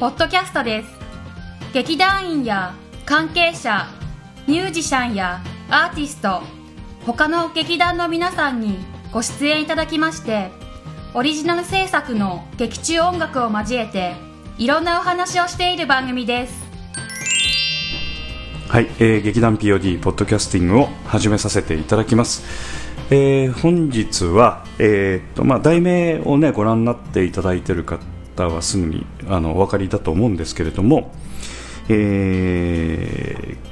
ポッドキャストです。劇団員や関係者ミュージシャンやアーティスト他の劇団の皆さんにご出演いただきましてオリジナル制作の劇中音楽を交えていろんなお話をしている番組です。はい、えー劇団 POD ポッドキャスティングを始めさせていただきます、えー本日は、えーっとまあ、題名を、ね、ご覧になっていただいている方はすぐにあのお分かりだと思うんですけれども、えー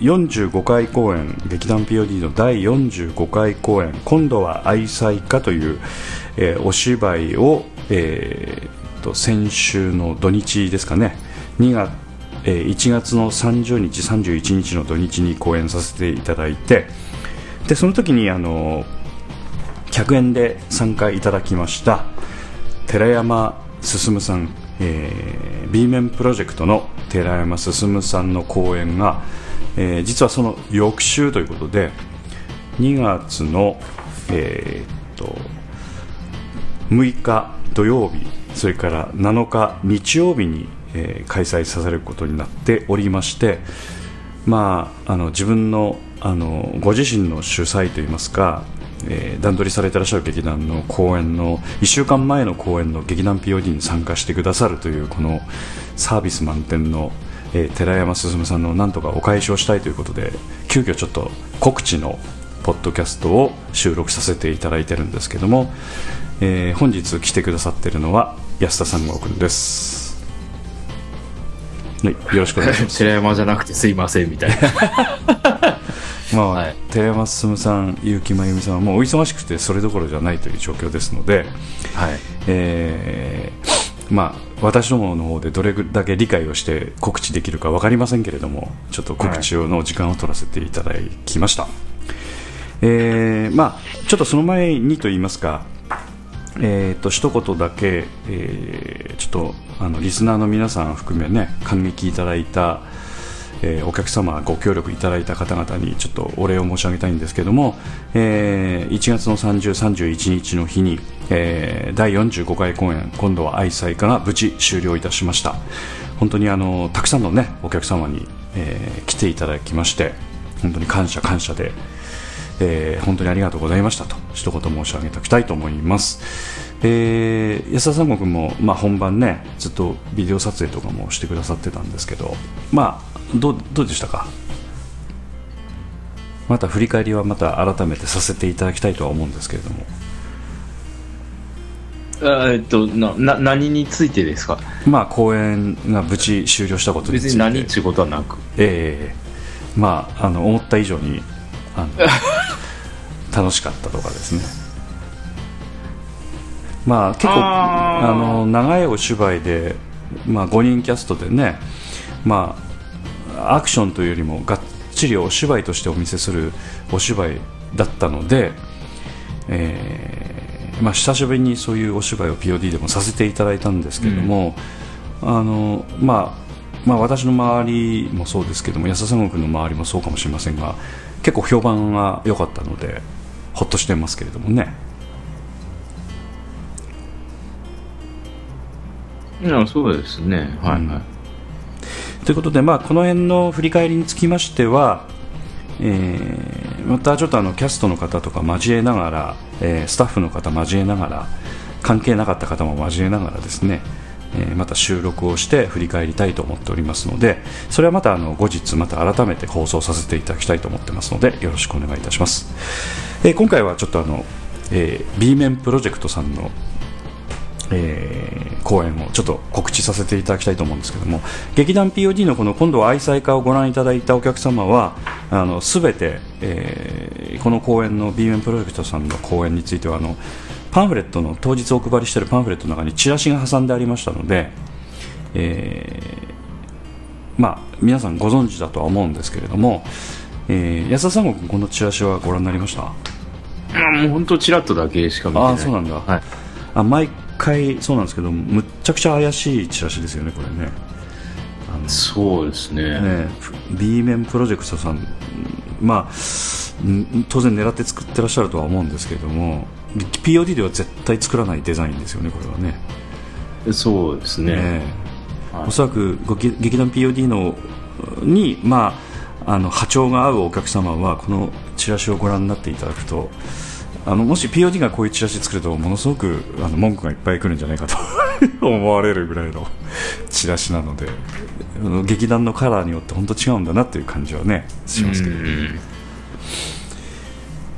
45回公演劇団 POD の第45回公演「今度は愛妻家」という、えーお芝居を、えーと先週の土日ですかね2月えー1月の30日、31日の土日に公演させていただいてでその時にあの客演で参加いただきました寺山進さん、えー、B 面プロジェクトの寺山進さんの公演が、えー実はその翌週ということで2月の、えーっと6日土曜日それから7日日曜日に、えー開催させることになっておりまして、まあ、あの自分のあのご自身の主催といいますか、えー段取りされていらっしゃる劇団の公演の1週間前の公演の劇団 POD に参加してくださるというこのサービス満点の、えー寺山進さんのなんとかお返しをしたいということで急遽ちょっと告知のポッドキャストを収録させていただいてるんですけども、えー本日来てくださっているのは安田三郷君です。はい、よろしくお願いします。寺山じゃなくてすいませんみたいな。まあ、はい。寺山進さん、結城真由美さんはもうお忙しくてそれどころじゃないという状況ですので、はい。えーまあ、私どもの方でどれだけ理解をして告知できるか分かりませんけれどもちょっと告知の時間を取らせていただきました、えーまあ、ちょっとその前にと言いますかえー、と一言だけ、えーちょっとあのリスナーの皆さん含めね感激いただいた、えーお客様ご協力いただいた方々にちょっとお礼を申し上げたいんですけども、えー1月の30、31日の日に、えー第45回公演今度は愛妻家が無事終了いたしました。本当にあのたくさんのねお客様に、えー来ていただきまして本当に感謝感謝でえー本当にありがとうございましたと一言申し上げておきたいと思います、えー安田三郷君も、まあ、本番ねずっとビデオ撮影とかもしてくださってたんですけどまあどうどうでしたか？また振り返りはまた改めてさせていただきたいとは思うんですけれども。あえっと、な、な、何についてですか？まあ公演が無事終了したことについて。別に何っていうことはなく。ええ。まああの思った以上にあの 楽しかったとかですね。まあ結構あの長いお芝居で、まあ、5人キャストでね、まあ、アクションというよりもがっちりお芝居としてお見せするお芝居だったので、えーまあ、久しぶりにそういうお芝居を POD でもさせていただいたんですけれども、あのまあまあ、私の周りもそうですけども安田三郷君の周りもそうかもしれませんが結構評判が良かったのでほっとしてますけれどもねいや、そうですね。はい、はい。ということで、まあ、この辺の振り返りにつきましては、えーまたちょっとあのキャストの方とか交えながら、えースタッフの方交えながら関係なかった方も交えながらですね、えまた収録をして振り返りたいと思っておりますのでそれはまたあの後日また改めて放送させていただきたいと思ってますのでよろしくお願いいたします、え今回はちょっとあの、え B 面プロジェクトさんのえー公演をちょっと告知させていただきたいと思うんですけども劇団 POD のこの今度は愛妻家をご覧いただいたお客様はあの全て、えーこの公演の B 面プロジェクトさんの公演についてはあのパンフレットの当日お配りしているパンフレットの中にチラシが挟んでありましたので、えーまあ、皆さんご存知だとは思うんですけれども、えー安田三国このチラシはご覧になりました？あもう本当チラッとだけしか見てない。ああそうなんだ、はい。あ毎回そうなんですけどむっちゃくちゃ怪しいチラシですよねこれね。あのそうですね。ね B 面プロジェクトさんまあん当然狙って作ってらっしゃるとは思うんですけれども POD では絶対作らないデザインですよねこれはね。そうですね。ねはい。おそらくご劇劇団 POD のに、まあ、あの波長が合うお客様はこのチラシをご覧になっていただくとあのもし POD がこういうチラシ作るとものすごくあの文句がいっぱい来るんじゃないかと 思われるぐらいの チラシなので劇団のカラーによって本当違うんだなっていう感じはねしますけど、うん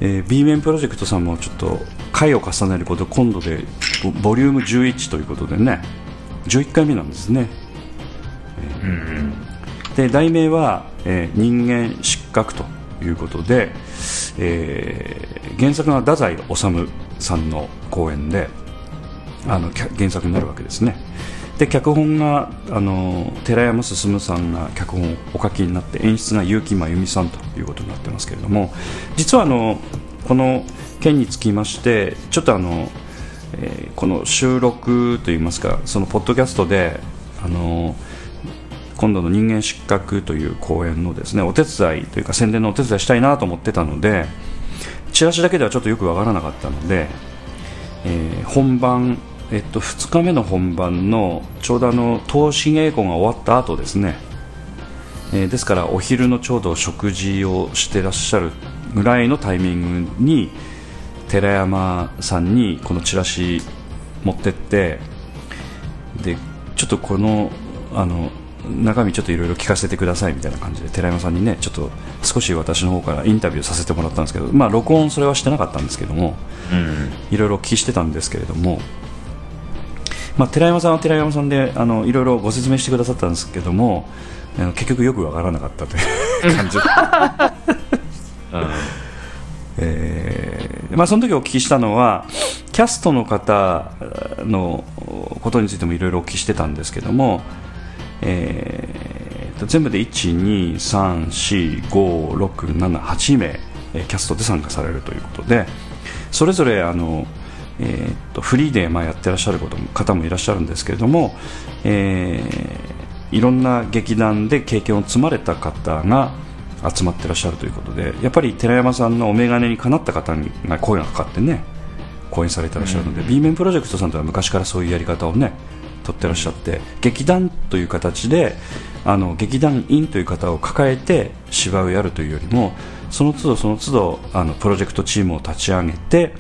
えー B 面プロジェクトさんもちょっと回を重ねること今度でボボリューム11ということでね11回目なんですね。うんで題名は、えー人間失格」ということで、えー原作が太宰治さんの講演であの原作になるわけですねで脚本があの寺山進さんが脚本をお書きになって演出が結城真由美さんということになってますけれども実はあのこの件につきましてちょっとあの、えーこの収録といいますかそのポッドキャストであの今度の人間失格という公演のですねお手伝いというか宣伝のお手伝いしたいなと思ってたのでチラシだけではちょっとよくわからなかったので、えー本番、えっと、2日目の本番のちょうどあの投資稽古が終わった後ですね、えーですからお昼のちょうど食事をしてらっしゃるぐらいのタイミングに寺山さんにこのチラシ持ってってでちょっとこのあの中身ちょっといろいろ聞かせてくださいみたいな感じで寺山さんにねちょっと少し私の方からインタビューさせてもらったんですけどまあ録音それはしてなかったんですけどもうん。いろいろお聞きしてたんですけれども、まあ、寺山さんは寺山さんであのいろいろご説明してくださったんですけども結局よくわからなかったという 感じ。えーまあ、その時お聞きしたのはキャストの方のことについてもいろいろお聞きしてたんですけども、えーと全部で1234567名えーキャストで参加されるということでそれぞれあの、えーとフリーでまあやってらっしゃることも方もいらっしゃるんですけれども、えーいろんな劇団で経験を積まれた方が集まってらっしゃるということでやっぱり寺山さんのお眼鏡にかなった方にが声がかかってね講演されてらっしゃるので、B 面プロジェクトさんとは昔からそういうやり方をね取ってらっしゃって劇団という形であの劇団員という方を抱えて芝居をやるというよりもその都度その都度あのプロジェクトチームを立ち上げて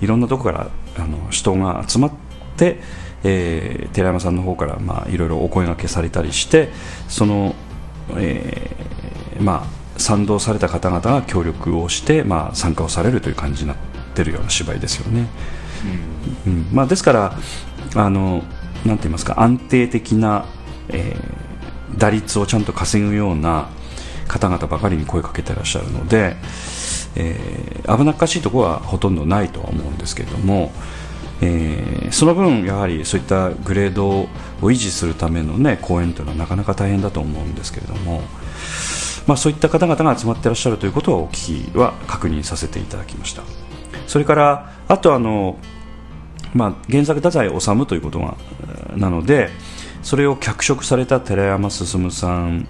いろんなところからあの人が集まって、えー寺山さんの方から、まあ、いろいろお声がけされたりしてその、えーまあ、賛同された方々が協力をして、まあ、参加をされるという感じになってるような芝居ですよね。うんまあ、ですからあのなんて言いますか安定的な、えー打率をちゃんと稼ぐような方々ばかりに声かけてらっしゃるので、えー危なっかしいところはほとんどないとは思うんですけれども、えーその分やはりそういったグレードを維持するための、ね、公演というのはなかなか大変だと思うんですけれども、まあ、そういった方々が集まっていらっしゃるということをお聞きは確認させていただきました。それからあとあの、まあ、原作太宰治ということがなのでそれを脚色された寺山進さん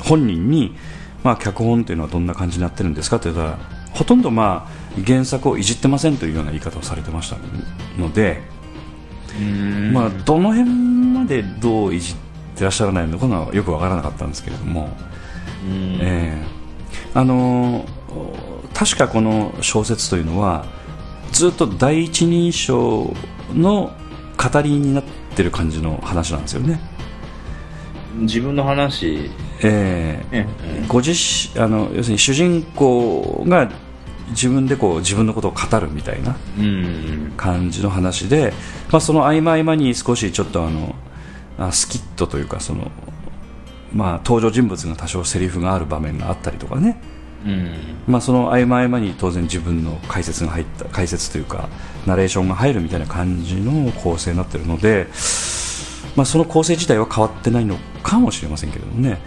本人に、まあ、脚本というのはどんな感じになってるんですかと言ったらほとんど、まあ、原作をいじってませんというような言い方をされてましたので、うん。まあ、どの辺までどういじってらっしゃらないのかがよくわからなかったんですけれども、うん。ええ。あのー確かこの小説というのはずっと第一人称の語りになってる感じの話なんですよね。自分の話、ええ。ねご自身あの要するに主人公が自分でこう自分のことを語るみたいなうん感じの話で、まあ、その合間合間に少しちょっとあのあスキットというかその、まあ、登場人物が多少セリフがある場面があったりとかね、うん。まあ、その合間合間に当然自分の解説が入った解説というかナレーションが入るみたいな感じの構成になってるのでまあ、その構成自体は変わってないのかもしれませんけれどもね。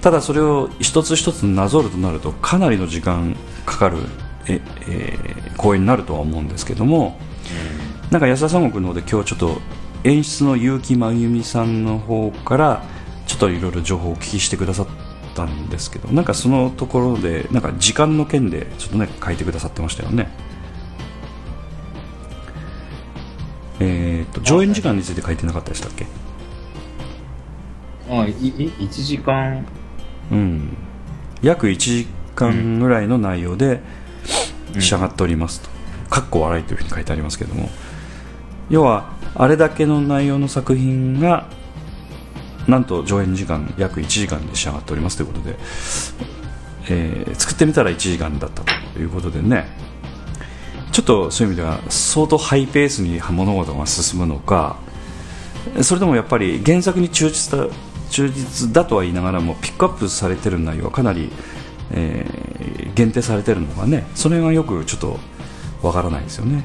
ただそれを一つ一つなぞるとなるとかなりの時間かかるえ、えー公演になるとは思うんですけどもなんか安田三国の方で今日ちょっと演出の結城真由美さんの方からちょっといろいろ情報をお聞きしてくださったんですけどなんかそのところでなんか時間の件でちょっとね書いてくださってましたよね。えー、と上演時間について書いてなかったでしたっけ？あいい1時間。うん。約1時間ぐらいの内容で仕上がっておりますと、かっこ笑いというふうに書いてありますけども。要はあれだけの内容の作品がなんと上演時間約1時間で仕上がっておりますということで、えー作ってみたら1時間だったということでね。ちょっとそういう意味では相当ハイペースに物事が進むのかそれでもやっぱり原作に忠実だ忠実だとは言いながらもピックアップされてる内容はかなり、えー限定されてるのがね。それがよくちょっとわからないですよね。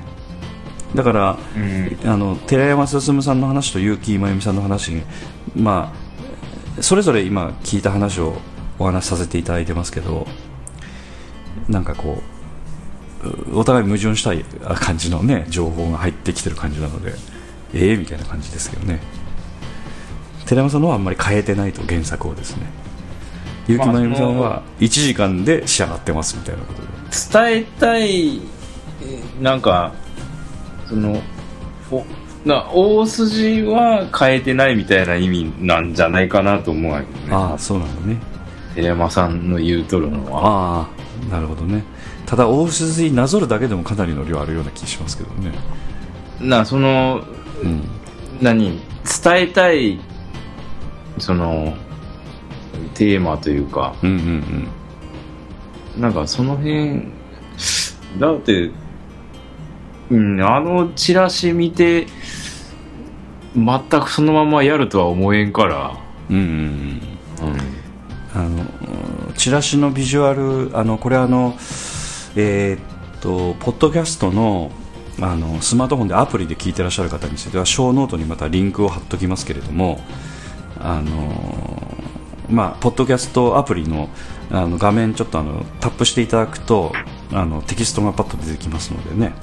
だからうん。あの寺山進さんの話と結城真由美さんの話まあそれぞれ今聞いた話をお話しさせていただいてますけどなんかこううお互い矛盾したい感じのね情報が入ってきてる感じなのでええみたいな感じですけどね。寺山さんのはあんまり変えてないと原作をですね結城真由美さんは1時間で仕上がってますみたいなことで伝えたいえーなんかそのおな大筋は変えてないみたいな意味なんじゃないかなと思うわけね。ああそうなんだね。寺山さんの言うとるのは。ああなるほどね。ただ大筋なぞるだけでもかなりの量あるような気しますけどね。なそのうん。何？伝えたいそのテーマというか。うんうんなんかその辺だってうんあのチラシ見て全くそのままやるとは思えんから。うんうんうん。うん。あのチラシのビジュアルあのこれあのえーっとポッドキャストのあのスマートフォンでアプリで聞いてらっしゃる方についてはショーノートにまたリンクを貼っときますけれどもあのまあポッドキャストアプリのあの画面ちょっとあのタップしていただくとあのテキストがパッと出てきますのでね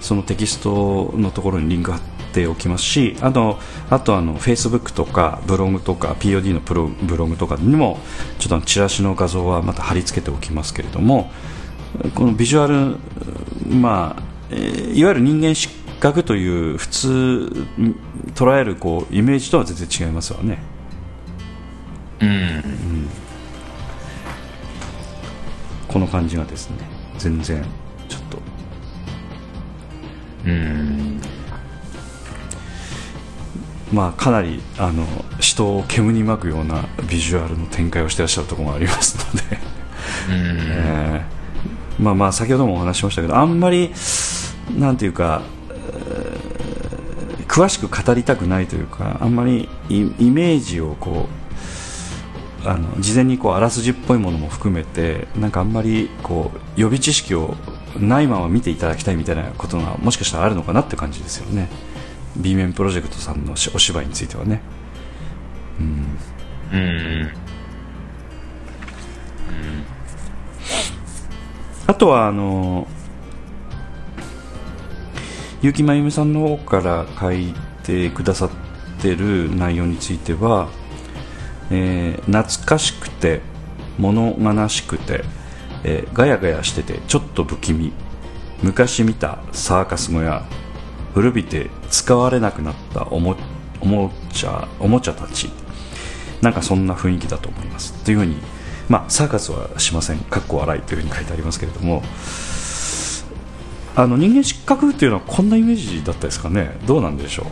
そのテキストのところにリンク貼っておきますしあとあとあの Facebook とかブログとか POD のプロブログとかにもちょっとチラシの画像はまた貼り付けておきますけれどもこのビジュアル、まあいわゆる人間失格という普通捉えるこうイメージとは全然違いますわね。うん。この感じがですね全然ちょっと。うん。まあかなりあの人を煙に巻くようなビジュアルの展開をしてらっしゃるところがありますので、えーまあまあ先ほどもお話しましたけどあんまりなんていうか詳しく語りたくないというかあんまりイメージをこうあの事前にこうあらすじっぽいものも含めてなんかあんまりこう予備知識をないまま見ていただきたいみたいなことがもしかしたらあるのかなって感じですよね。B 面プロジェクトさんのしお芝居についてはね。うん。あとはあの結城真由美さんの方から書いてくださってる内容については、えー懐かしくて物悲しくて、えーガヤガヤしててちょっと不気味。昔見たサーカス小屋古びて使われなくなったおもおもちゃおもちゃたち。なんかそんな雰囲気だと思います。というふうに、まあ、サーカスはしません。かっこ笑い。というふうに書いてありますけれども。あの人間失格っていうのはこんなイメージだったですかね。どうなんでしょ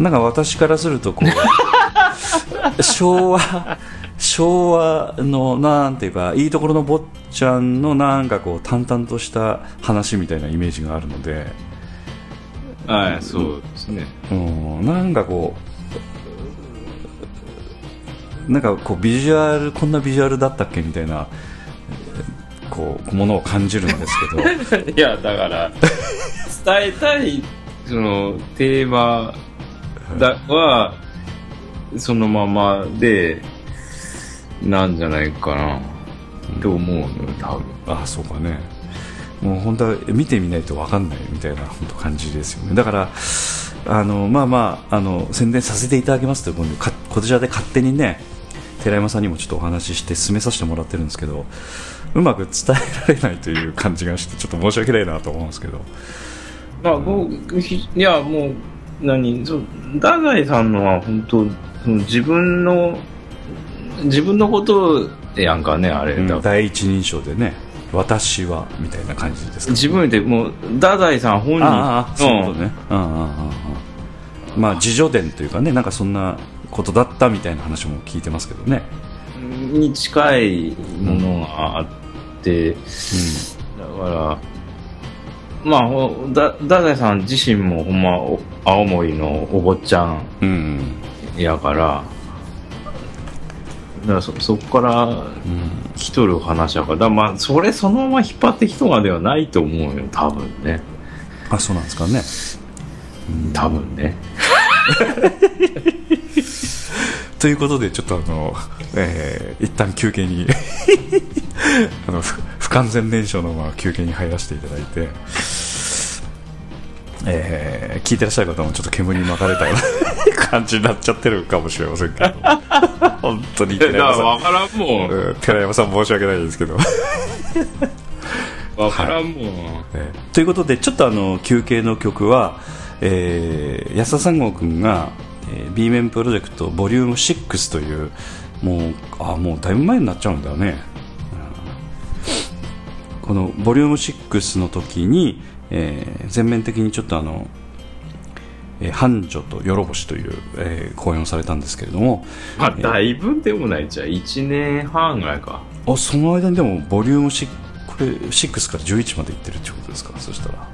う。なんか私からするとこう 昭和昭和のなんていうかいいところの坊ちゃんのなんかこう淡々とした話みたいなイメージがあるので。はいそうですね。うん、なんかこうなんかこうビジュアルこんなビジュアルだったっけみたいなえーこうものを感じるんですけど。いやだから 伝えたいそのテーマだは、そのままで、なんじゃないかな、って思うのよ、多分。あそうかね。もう本当は見てみないと分かんないみたいな本当感じですよね。だからあのまあまああの宣伝させていただきますということでかこちらで勝手にね寺山さんにもちょっとお話しして進めさせてもらってるんですけどうまく伝えられないという感じがしてちょっと申し訳ないなと思うんですけど。まあ、こうひいや、もう、何、そう、太宰さんのは本当、その自分の、自分のことやんかね、あれ。だから。第一人称でね私はみたいな感じですか？自分でもう、太宰さん本人。ああそういうことね、うんうんうんうんまあ自叙伝というかねなんかそんなことだったみたいな話も聞いてますけどね、うんに近いものがあって、だから、まあほ、だ太宰さん自身もほんま、お青森のお坊ちゃん。うんうんやから、だからそそこからうん来とる話やから、だからまあ、それそのまま引っ張ってきとまではないと思うよ、多分ね。あそうなんですかね多分ね。ということでちょっとあの、えー一旦休憩に あの不不完全燃焼のまま休憩に入らせていただいて、えー聞いてらっしゃる方もちょっと煙に巻かれたような感じになっちゃってるかもしれませんけど。本当にだから寺山さん。分からんもん。うん寺山さん申し訳ないですけど。分からんもん。えーということでちょっとあの休憩の曲は、えー安田三郷君が、えー B 面プロジェクトボリューム6というもうあもうだいぶ前になっちゃうんだよね、うん。このボリューム6の時に、えー全面的にちょっとあのえー繁盛とよろぼしという、えー公演をされたんですけれどもまあ、だいぶでもないじゃん。1年半ぐらいか。あその間にでもボリューム6これ6から11までいってるってことですか？そしたら。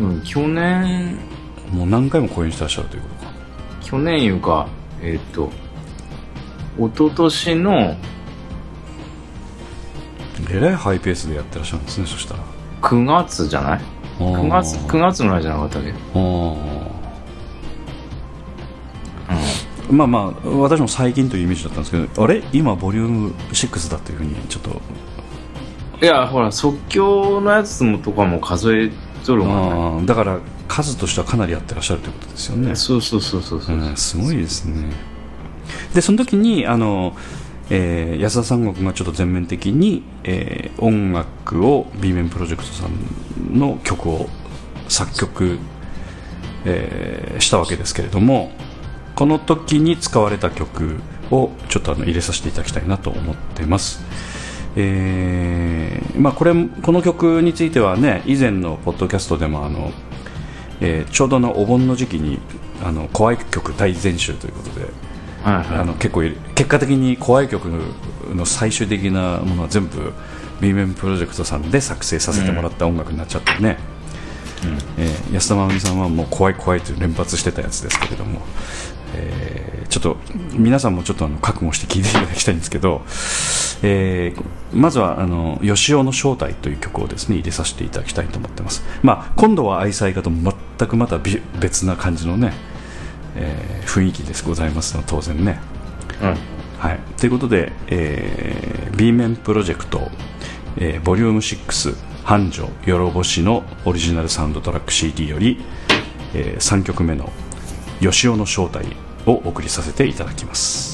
うん、去年、もう何回も公演してらっしゃるということか。去年いうか、えっ、と、一昨年の。えらいハイペースでやってらっしゃるんですねそしたら。9月じゃない ?9 月、9月ぐらいじゃなかったっけ？まあまあ私も最近というイメージだったんですけどあれ？今ボリューム6だというふうにちょっといや、ほら、即興のやつもとかも数えとるもんね。だから数としてはかなりやってらっしゃるということですよねそうそうそうそうそう。うん、すごいですねでその時にあの、えー安田三国がちょっと全面的に、えー音楽を B 面プロジェクトさんの曲を作曲、えーしたわけですけれどもこの時に使われた曲をちょっとあの入れさせていただきたいなと思っています。えーまあ、これこの曲についてはね以前のポッドキャストでもあの、えーちょうどのお盆の時期にあの怖い曲大全集ということではいはい。あの結構結果的に怖い曲の最終的なものは全部 B 面プロジェクトさんで作成させてもらった音楽になっちゃってね、えー安田真美さんはもう怖い怖いと連発してたやつですけれども、えーちょっと皆さんもちょっとあの覚悟して聴いていただきたいんですけど、えーまずはあの吉尾の正体という曲をですね入れさせていただきたいと思ってます、まあ、今度は愛妻家と全くまたび別な感じのね、えー雰囲気ですございますの当然ね。うん。はい、ということで、えー B 面プロジェクト、えーボリューム6繁盛よろぼしのオリジナルサウンドトラック CD より、え3曲目の「吉尾の正体」をお送りさせていただきます「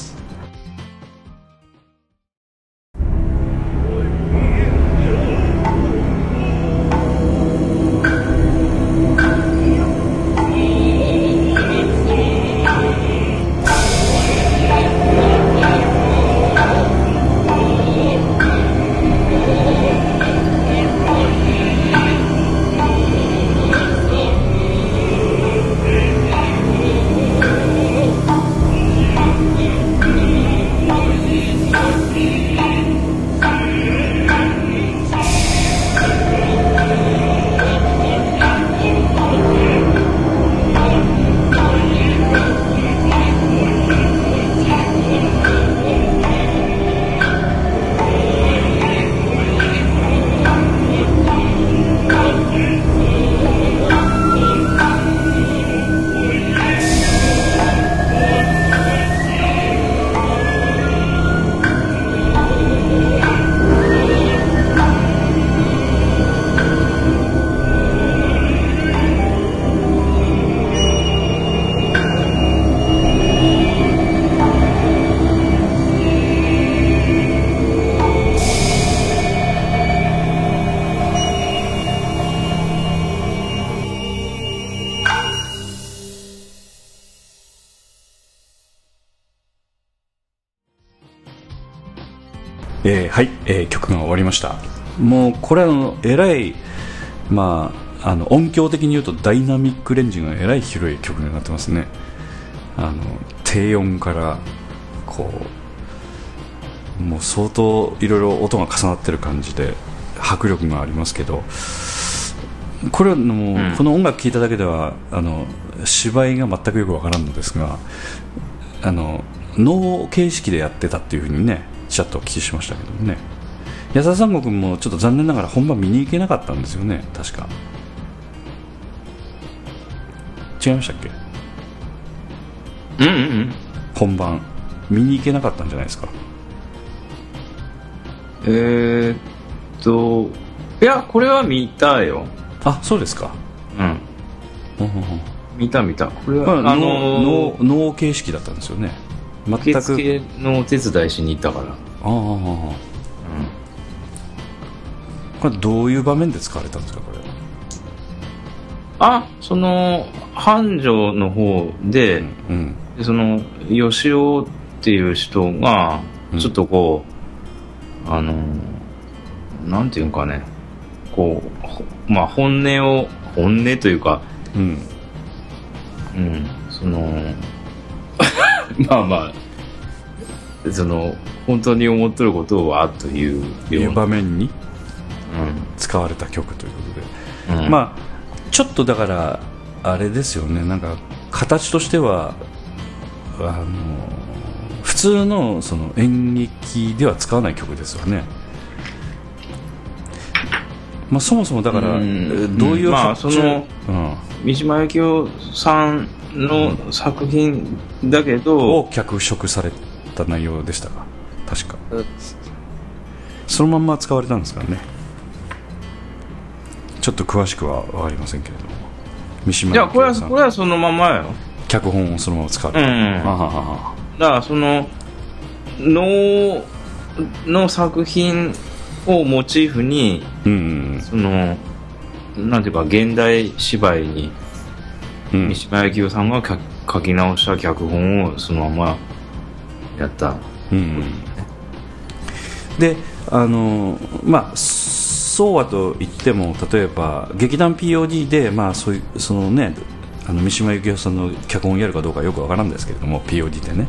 曲が終わりました。もうこれはあのえらいまああの音響的に言うとダイナミックレンジがえらい広い曲になってますね。あの低音からこうもう相当いろいろ音が重なってる感じで迫力がありますけどこれはもう、うん。この音楽聴いただけではあの芝居が全くよくわからんのですがあの能形式でやってたっていうふうにねちらっとお聞きしましたけどもね矢沢三国もちょっと残念ながら本番見に行けなかったんですよね。確か。違いましたっけ？うんうんうん。本番見に行けなかったんじゃないですか。えー、っといやこれは見たよ。あそうですか。うん。見た見た。これは、まあ、あの能能形式だったんですよね。全く。受付のお手伝いしに行ったから。ああああこれどういう場面で使われたんですかこれあその繁盛の方で、うんでその吉尾っていう人がうん。ちょっとこう、あのなんていうんかね。こうほまあ本音を本音というかうん。うんその まあまあその本当に思っとることはといういうような場面に？う使われた曲ということで、んうん。まあちょっとだからあれですよね。なんか形としてはあの普通のその演劇では使わない曲ですよね。まあそもそもだからどういううんまあそのうん。三島由紀夫さんの作品だけど、を脚色された内容でしたか？確か。そのまんま使われたんですからね？ちょっと詳しくは分かりませんけれども。三島いやこれは由紀夫さん。これはそのままよ脚本をそのまま使われた、うん。あだからその能の作品をモチーフにうんうんそのなんていうか現代芝居にうん。三島由紀夫さんが書書き直した脚本をそのままやった。うんうん。であのまあそうはと言っても例えば劇団 POD でまあそういうそのねあの三島由紀夫さんの脚本をやるかどうかよくわからんですけれども POD でね。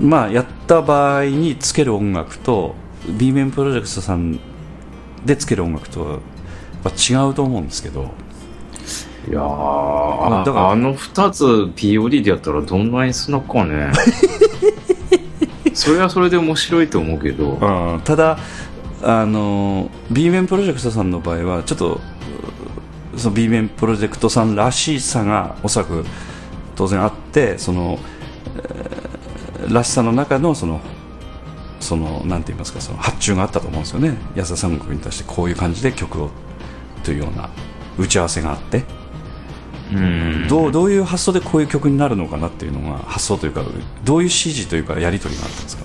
まあやった場合につける音楽と B 面プロジェクトさんでつける音楽とは違うと思うんですけど。いやあーだからあの2つ POD でやったらどんな演出なのかね。それはそれで面白いと思うけど。うん。ただあの B 面プロジェクトさんの場合はちょっとその B 面プロジェクトさんらしさがおそらく当然あってその、えーらしさの中のそのそのなんて言いますかその発注があったと思うんですよね。安田三国に対してこういう感じで曲をというような打ち合わせがあって。うん。どうどういう発想でこういう曲になるのかなっていうのが発想というかどういう指示というかやり取りがあったんですか？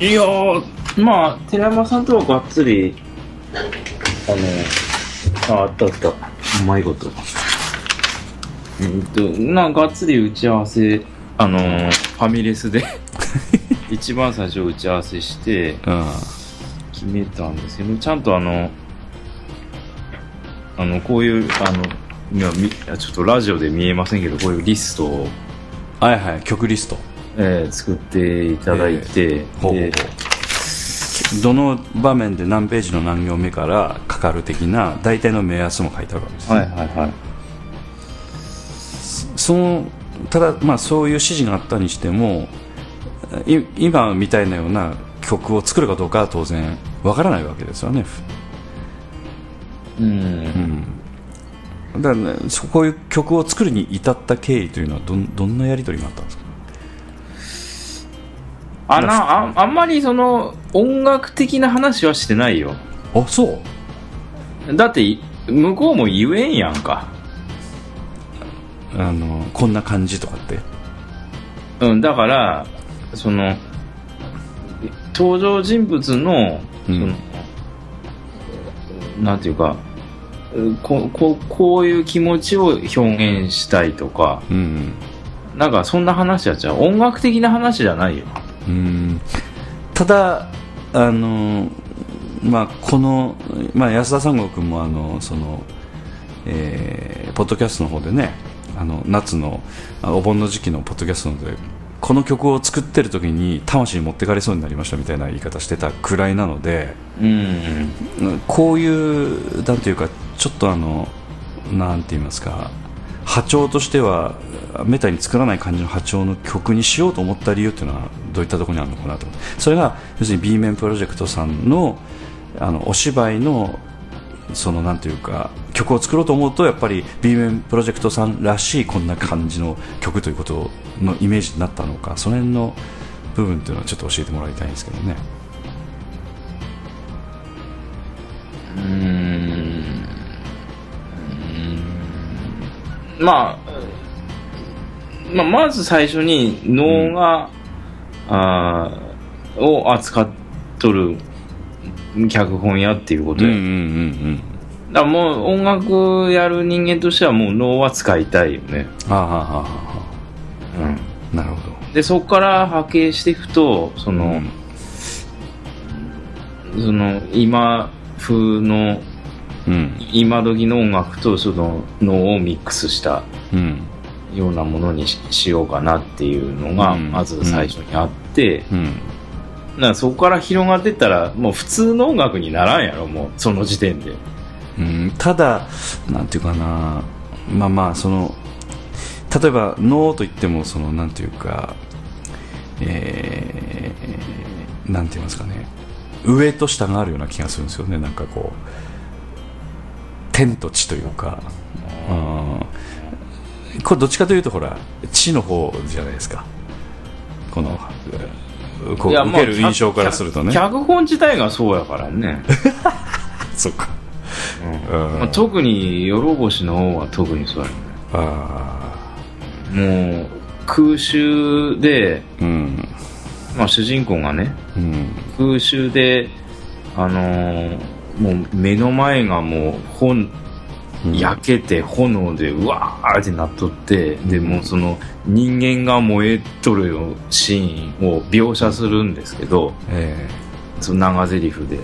いやーまあ寺山さんとはがっつりあのああったあった。うまいこと。うんとながっつり打ち合わせあのーファミレスで。一番最初打ち合わせしてうん決めたんですけどちゃんとあのあのこういうあのいやみちょっとラジオで見えませんけどこういうリストを、はいはい曲リストえー作っていただいて、ほうほうほでうどの場面で何ページの何行目からかかる的な大体の目安も書いてあるわけです、はいはいはい。そのただ、まあ、そういう指示があったにしてもい今みたいなような曲を作るかどうかは当然わからないわけですよね、うん。うん、だから、ね、そこういう曲を作るに至った経緯というのはどんどんなやり取りがあったんですか？あなああんまりその音楽的な話はしてないよ。あそう？だってい向こうも言えんやんか。あのこんな感じとかって？うんだからその登場人物のその、うんなんていうかうこここういう気持ちを表現したいとか。うん。なんかそんな話やっちゃう。音楽的な話じゃないようん。ただあのまあこの、まあ、安田三郷君もあのその、えーポッドキャストの方でねあの夏のあお盆の時期のポッドキャストでこの曲を作ってる時に魂持ってかれそうになりましたみたいな言い方してたくらいなので、こういうなんていうかちょっとあのなんて言いますか波長としてはめったに作らない感じの波長の曲にしようと思った理由っていうのはどういったところにあるのかなとそれが要するに B 面プロジェクトさんのあのお芝居のそのなんていうか曲を作ろうと思うとやっぱり B 面プロジェクトさんらしいこんな感じの曲ということのイメージになったのかその辺の部分っていうのはちょっと教えてもらいたいんですけどね。うーん。まあ、まあ、まず最初に能が、あーを扱っとる脚本やっていうことで、うんうんうんだもう音楽やる人間としてはもう能は使いたいよね、うん。はあ、はあはあはうん、あ、なるほど。でそこから波形していくとその、その今風のうん。今時の音楽とその能をミックスしたうん。ようなものにししようかなっていうのがうん。まず最初にあって、うん。だからそこから広がってったらもう普通の音楽にならんやろもうその時点で。うん、ただ、なんていうかな、まあまあ、その、例えば、脳といっても、その、なんていうか、えー、なんて言いますかね、上と下があるような気がするんですよね、なんかこう、天と地というか、うん、これどっちかというと、ほら、地の方じゃないですか。この、こう受ける印象からするとね。脚本自体がそうやからね、そっか。うんうんまあ特に「よろぼし」の方は特にそうやねあもう空襲で、あ、うん。まあ、主人公がねうん。空襲であのーもう目の前がもう本焼けて炎でうわーってなっとって、でもうその人間が燃えとるよシーンを描写するんですけどえその長台詞で、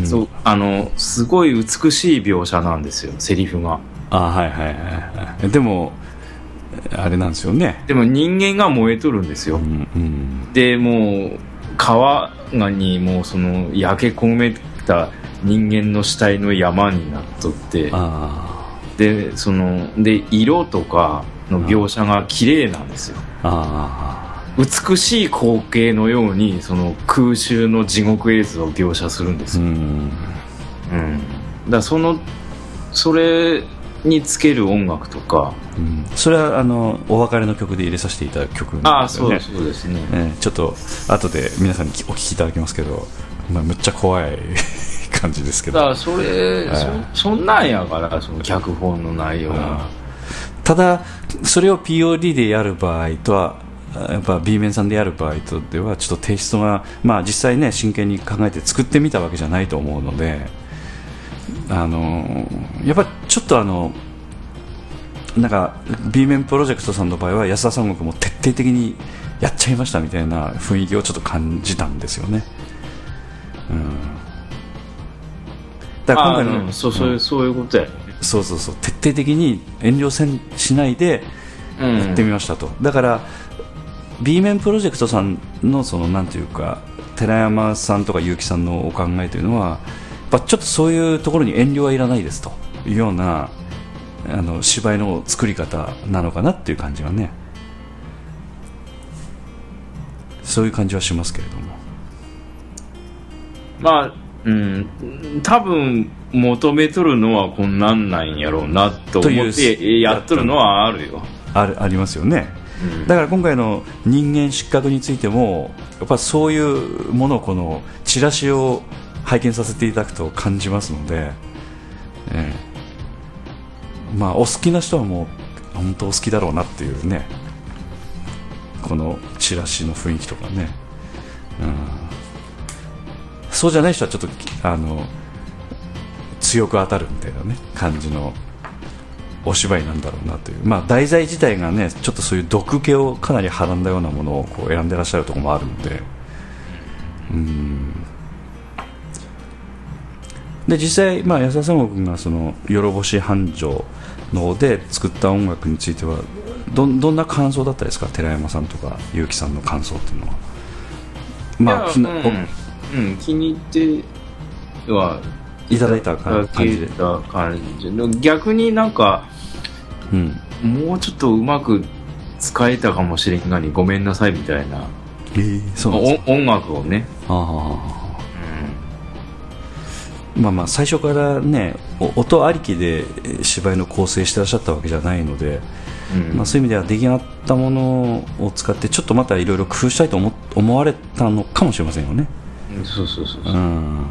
えそうあのすごい美しい描写なんですよセリフがあはいはいはいはい。でも、あれなんですよね。でも人間が燃えとるんですよ、うん。うん。でもう川にもうその焼け焦げた人間の死体の山になっとってあでそので色とかの描写が綺麗なんですよ。美しい光景のようにその空襲の地獄絵図を描写するんであ。すよ、うん。うん、だそのそれにつける音楽とかうん。それは、あの、お別れの曲で入れさせていただく曲あなんでね。あそうですそうですね。ええちょっと、後で皆さんにお聞きいただきますけど、まあ、むっちゃ怖い感じですけど。だからそれ、はいそそんなんやからその脚本の内容がただそれを POD でやる場合とはやっぱ B 面さんでやる場合とではちょっとテイストが、まあ、実際ね真剣に考えて作ってみたわけじゃないと思うのであのやっぱちょっとあのなんか B 面プロジェクトさんの場合は安田三国も徹底的にやっちゃいましたみたいな雰囲気をちょっと感じたんですよね。うんだから今回の、あうんそうそういう、そういうことやね。そうそうそう。徹底的に遠慮せんしないでうんやってみましたと、だから B 面プロジェクトさんのそのなんていうか寺山さんとか結城さんのお考えというのはやっぱちょっとそういうところに遠慮はいらないですというようなあの芝居の作り方なのかなっていう感じがね。そういう感じはしますけれども。まあうん多分求めとるのはこんなんなんやろうなと思ってやっとるのはあるよ、あるありますよね。うん。だから今回の人間失格についてもやっぱそういうものをこのチラシを拝見させていただくと感じますので、ええ。まあお好きな人はもう本当お好きだろうなっていうね。このチラシの雰囲気とかね、うん、そうじゃない人はちょっとあの強く当たるみたいなね感じのお芝居なんだろうなという、まあ、題材自体がねちょっとそういう毒気をかなりはらんだようなものをこう選んでらっしゃるところもあるので。うん。で実際、まあ、安田三郷君がその「よろぼし繁盛」の方で作った音楽についてはどどんな感想だったですか？寺山さんとか結城さんの感想っていうのは。まあ、うん、うん、気に入ってはいただいた感じで。た感じで逆になんか、うん、もうちょっとうまく使えたかもしれんがにごめんなさいみたいな。えー、そうなんですか？お音楽をね、ああまあまあ最初からねお音ありきでえー芝居の構成してらっしゃったわけじゃないので、うん。まあ、そういう意味では出来上がったものを使ってちょっとまたいろいろ工夫したいと思思われたのかもしれませんよね。うんそうそうそう。うそう、ん。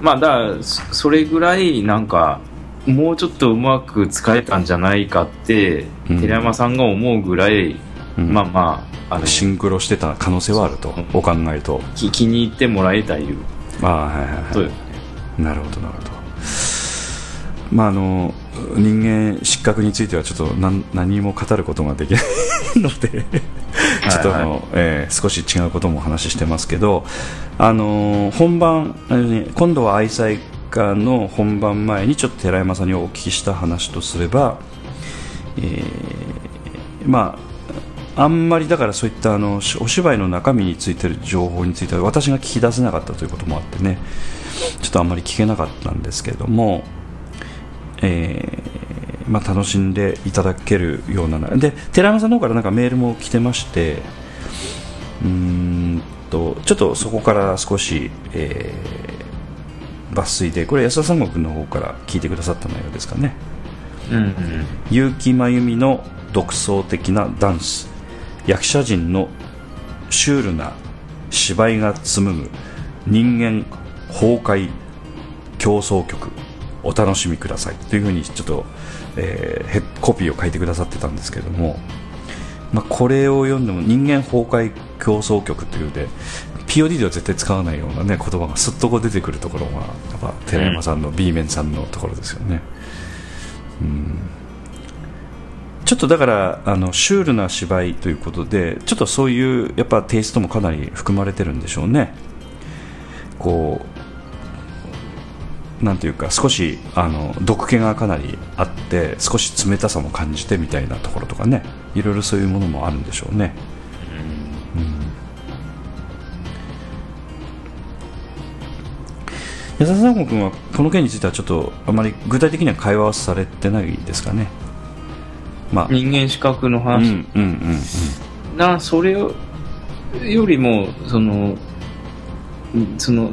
まあだからそそれぐらいなんかもうちょっとうまく使えたんじゃないかって、うん。寺山さんが思うぐらい、うん。まあまああのシンクロしてた可能性はあるとお考えと。き気に入ってもらえたいう。ああはいはいはい。なるほどなるほど。まああの人間失格についてはちょっと何何も語ることができないのでちょっとあの、えー少し違うこともお話ししてますけどあの本番今度は愛妻家の本番前にちょっと寺山さんにお聞きした話とすれば、えーまああんまりだからそういったあのお芝居の中身についてる情報については私が聞き出せなかったということもあってねちょっとあんまり聞けなかったんですけども、えーまあ、楽しんでいただけるようなで寺山さんの方からなんかメールも来てましてうーんとちょっとそこから少し、えー抜粋でこれ安田三郷君の方から聞いてくださった内容ですかね。うんうん。結城真由美の独創的なダンス。役者陣のシュールな芝居が紡ぐ人間崩壊競争曲お楽しみください。というふうにちょっと、えーヘコピーを書いてくださってたんですけれども、まあ、これを読んでも人間崩壊競争曲というで POD では絶対使わないような、ね、言葉がすっとこう出てくるところがやっぱ寺山さんの B 面さんのところですよね。ちょっとだからあのシュールな芝居ということでちょっとそういうやっぱテイストもかなり含まれてるんでしょうね。こうなんていうか少しあの毒気がかなりあって少し冷たさも感じてみたいなところとかね。いろいろそういうものもあるんでしょうね。安田三郷君はこの件についてはちょっとあまり具体的には会話はされてないですかね。まあ。人間資格のうん話、うんうん。なそれよりもそのうんその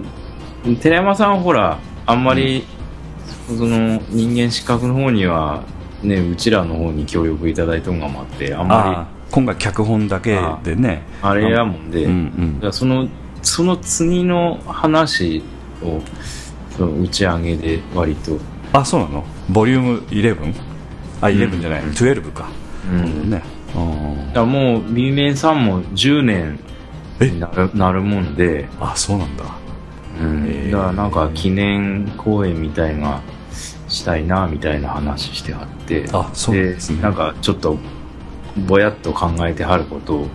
寺山さんはほらあんまり、その人間資格の方にはねうちらの方に協力いただいたのがもあってあんあまあ今回脚本だけでね。りあれやもんで、うんだからそのその次の話をその打ち上げで割と、うんあそうなの？ボリューム 11? あ11じゃない、うん12か、うん。ね。もう B 面さんも10年になるなるもんで、ああそうなんだうん。だからなんか記念公演みたいなしたいなみたいな話してはって。あそうですね。なんかちょっとぼやっと考えてはることを、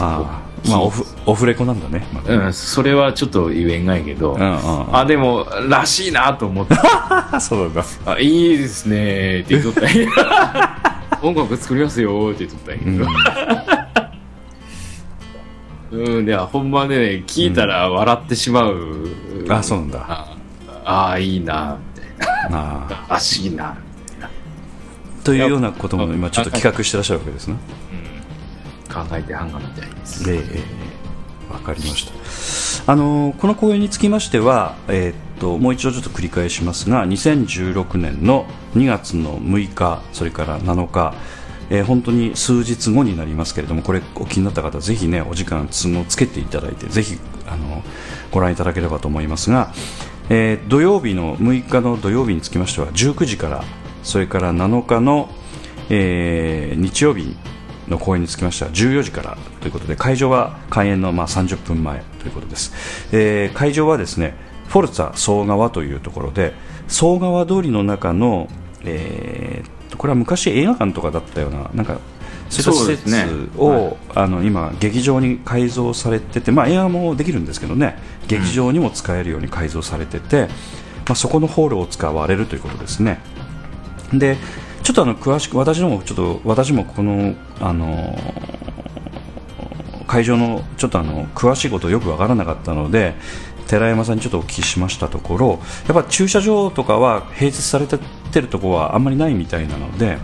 ああまあオフオフレコなんだね、まあうん、それはちょっと言えんがいけど、うんうんあでもらしいなと思って。あ そうだ。あいいですねって言っとった 音楽作りますよって言っとったんやけうん。ど、うん、いや、ほんまね、聞いたら笑ってしまう。あそうなんだああー、いいな、みたいな。ああらしいな。というようなことも今ちょっと企画してらっしゃるわけですね考えてはんがみたいです。ええええわかりました。あのこの公演につきましては、えーっともう一度ちょっと繰り返しますが、2016年の2月の6日、それから7日、えー本当に数日後になりますけれども、これお気になった方、ぜひねお時間都合つけていただいて、ぜひあのご覧いただければと思いますが、えー土曜日の6日の土曜日につきましては19時から、それから7日の、えー日曜日の公演につきましては14時からということで会場は開演のまあ30分前ということです、えー会場はですねフォルツァ総川というところで総川通りの中の、えーこれは昔映画館とかだったようななんかそういった施設そうですねを、はい。あの今劇場に改造されてて、まあ、映画もできるんですけどね。劇場にも使えるように改造されてて、まあ、そこのホールを使われるということですね。でちょっとあの詳しく私のもちょっと私もこのあの会場のちょっとあの詳しいことよくわからなかったので寺山さんにちょっとお聞きしましたところやっぱ駐車場とかは併設されてるところはあんまりないみたいなので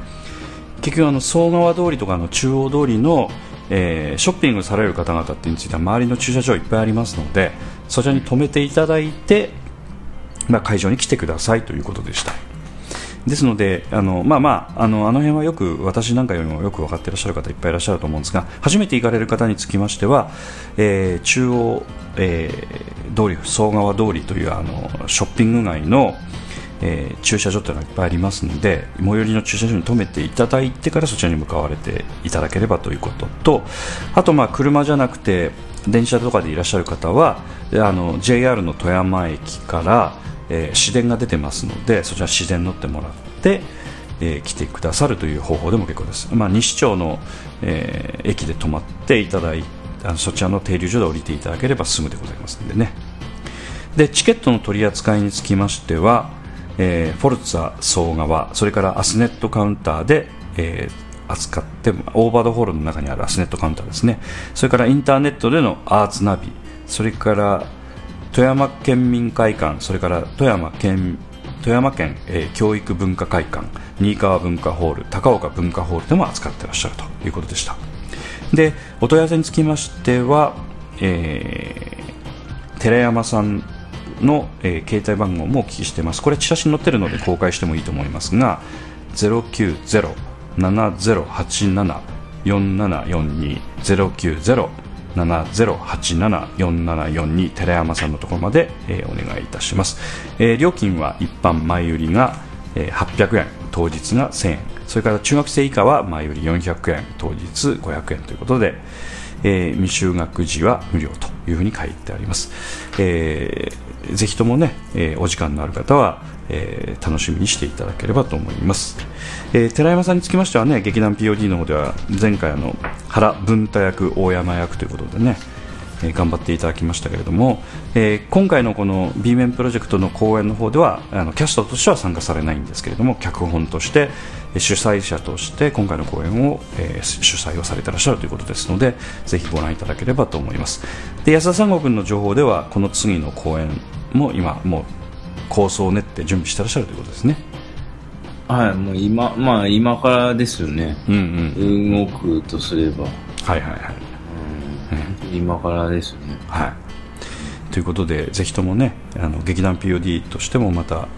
結局あの総川通りとかの中央通りの、えーショッピングされる方々ってについては周りの駐車場いっぱいありますのでそちらに止めていただいて、まあ、会場に来てくださいということでした。ですのであの、まあまあ、あのあの辺はよく私なんかよりもよく分かっていらっしゃる方いっぱいいらっしゃると思うんですが初めて行かれる方につきましては、えー中央、えー通り総川通りというあのショッピング街の、えー駐車場というのがいっぱいありますので最寄りの駐車場に止めていただいてからそちらに向かわれていただければということとあとまあ車じゃなくて電車とかでいらっしゃる方はあの JR の富山駅から、えー市電が出てますのでそちら市電乗ってもらって、えー来てくださるという方法でも結構です、まあ、西町の、えー駅で止まっていただいあそちらの停留所で降りていただければ済むでございますのでね。でチケットの取り扱いにつきましては、えーフォルツァ総川それからアスネットカウンターで、えー扱ってオーバードホールの中にあるアスネットカウンターですね。それからインターネットでのアーツナビそれから富山県民会館それから富山県富山県、えー教育文化会館新川文化ホール高岡文化ホールでも扱ってらっしゃるということでした。でお問い合わせにつきましては、えー寺山さんの、えー携帯番号もお聞きしています。これチラシに載ってるので公開してもいいと思いますが090-7087-4742 70874742寺山さんのところまで、えーお願いいたします、えー料金は一般前売りが、えー800円当日が1000円。それから中学生以下は前売り400円当日500円ということで、えー未就学時は無料というふうに書いてあります、えーぜひともね、えーお時間のある方は、えー楽しみにしていただければと思います、えー寺山さんにつきましてはね劇団 POD の方では前回あの原文太役大山役ということでねえー頑張っていただきましたけれども、えー今回のこの B 面プロジェクトの公演の方ではあのキャストとしては参加されないんですけれども脚本として主催者として今回の公演を、えー主催をされていらっしゃるということですのでぜひご覧いただければと思います。で安田三郷君の情報ではこの次の公演も今もう構想を練って準備してらっしゃるということですね。はい、もう今、まあ今からですよね。うんうん。動くとすれば。はいはいはい。うん、今からですね。はい、ということでぜひともねあの劇団 POD としてもまた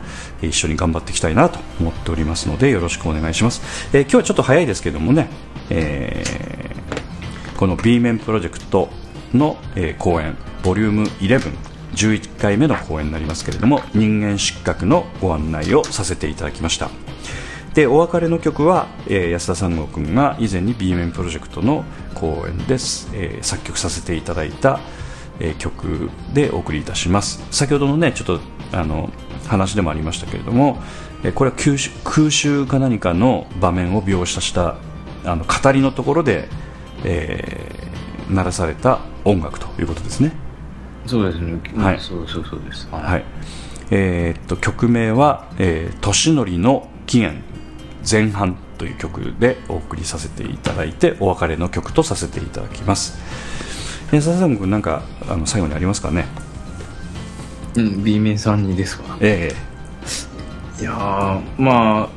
えー一緒に頑張っていきたいなと思っておりますのでよろしくお願いします、えー今日はちょっと早いですけどもね、えーこの B 面プロジェクトの、えー公演ボリューム11回目の公演になりますけれども人間失格のご案内をさせていただきました。でお別れの曲は、えー安田三郷君が以前に B 面プロジェクトの公演です、えー作曲させていただいた、えー曲でお送りいたします。先ほどのねちょっとあの話でもありましたけれども、えーこれは空襲空襲か何かの場面を描写したあの語りのところで、えー鳴らされた音楽ということですね。そうですね。はいそうそうそうです。はい。はい、えーっと曲名は「えー年寄りの起源前半」という曲でお送りさせていただいてお別れの曲とさせていただきます安田さん君なんかあの最後にありますかね？うん、B 面さんにですか？えいやー、まあ、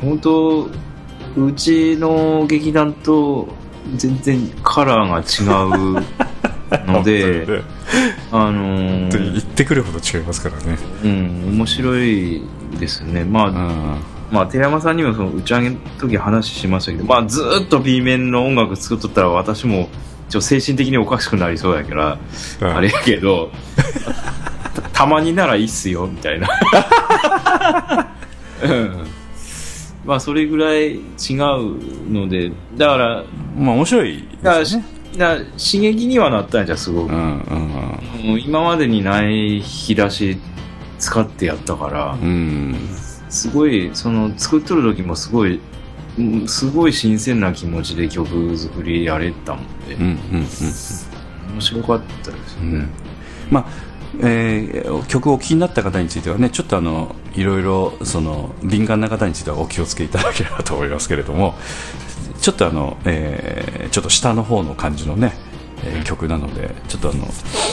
本当うちの劇団と全然カラーが違うえ ので、あの本当にー、言ってくるほど違いますからね。うん、面白いですね。まあ、うん。まあ、寺山さんにもその打ち上げの時話しましたけど、まあ、ずーっと B 面の音楽作っとったら私も、ちょ精神的におかしくなりそうやから、うん。あれやけど、た たまにならいいっすよ、みたいな。うん。まあ、それぐらい違うので、だから、まあ面白いですよねだから刺激にはなったんじゃ、すごく。うんうんもう今までにない引き出し使ってやったから、うん。うんすごい、その、作っとる時もすごい、うんすごい新鮮な気持ちで曲作りやれたもんで、うんうんうん。面白かったですよね、まあえー曲をお聴きになった方についてはねちょっとあのいろいろその敏感な方についてはお気をつけいただければと思いますけれどもちょっとあの、えーちょっと下の方の感じのね、えー曲なのでちょっとあの、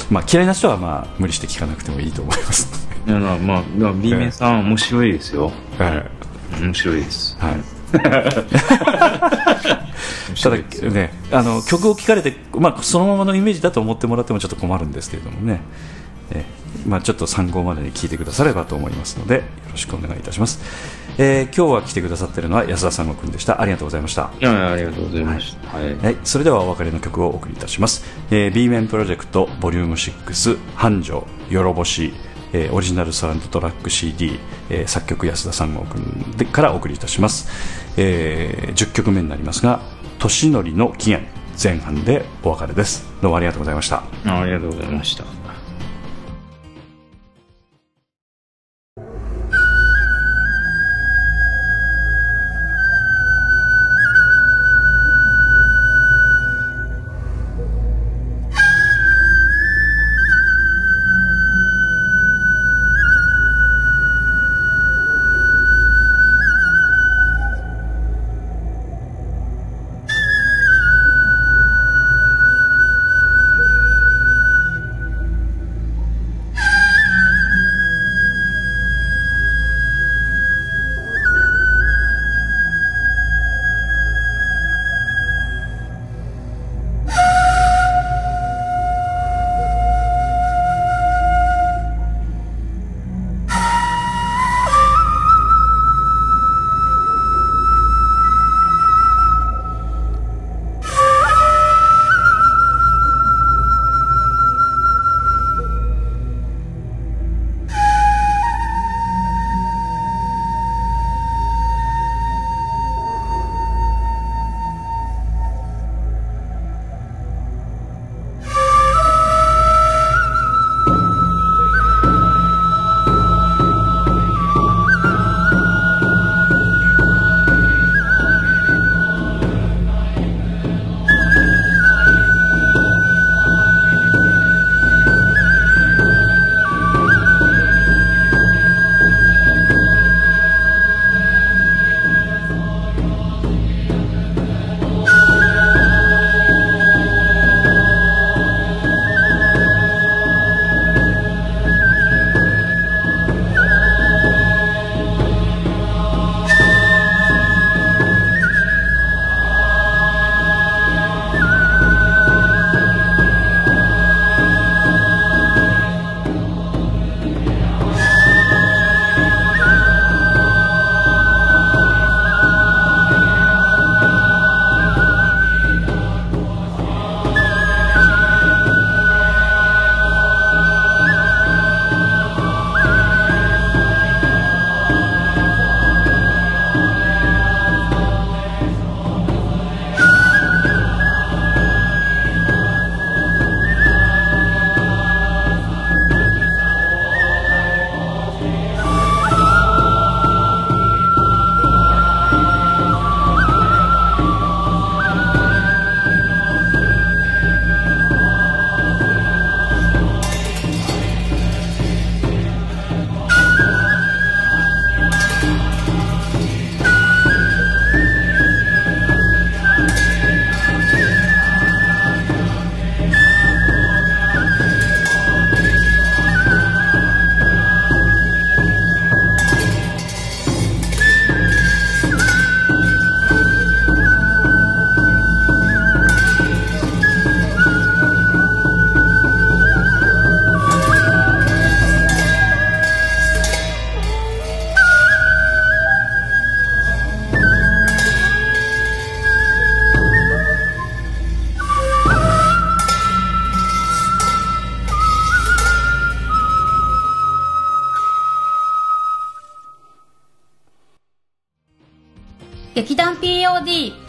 まあ、嫌いな人はまあ無理して聴かなくてもいいと思います、いやまあまあ B 面さん面白いですよ。はい。面白いです。はい、面 ただねあの曲を聴かれて、まあ、そのままのイメージだと思ってもらってもちょっと困るんですけれどもね、えまあ、ちょっと参考までに聞いてくださればと思いますのでよろしくお願いいたします、えー今日は来てくださっているのは安田三悟君でした。ありがとうございました。いやありがとうございました。はい、はい、それではお別れの曲をお送りいたします、えー B 面プロジェクトボリューム6繁盛よろぼし、えーオリジナルサウンドトラック CD、えー作曲安田三郷君でからお送りいたします、えー10曲目になりますが年のりの起源前半でお別れです。どうもありがとうございました。あありがとうございました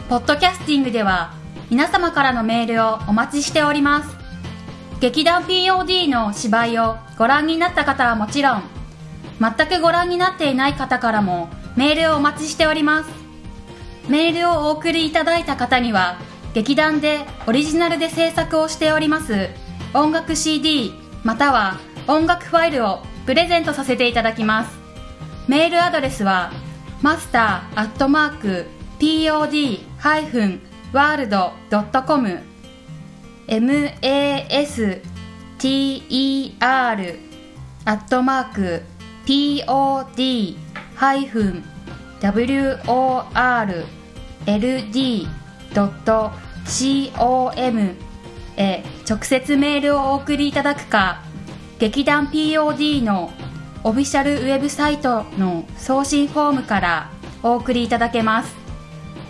ポッドキャスティングでは皆様からのメールをお待ちしております。劇団 POD の芝居をご覧になった方はもちろん全くご覧になっていない方からもメールをお待ちしております。メールをお送りいただいた方には劇団でオリジナルで制作をしております音楽 CD または音楽ファイルをプレゼントさせていただきます。メールアドレスはマスターアットマーク pod-world.com master アットマーク pod-world.com へ直接メールをお送りいただくか劇団 POD のオフィシャルウェブサイトの送信フォームからお送りいただけます。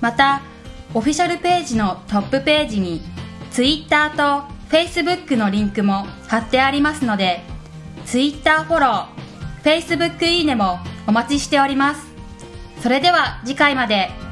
またオフィシャルページのトップページに Twitter と Facebook のリンクも貼ってありますので Twitter フォロー Facebook いいねもお待ちしております。それでは次回まで。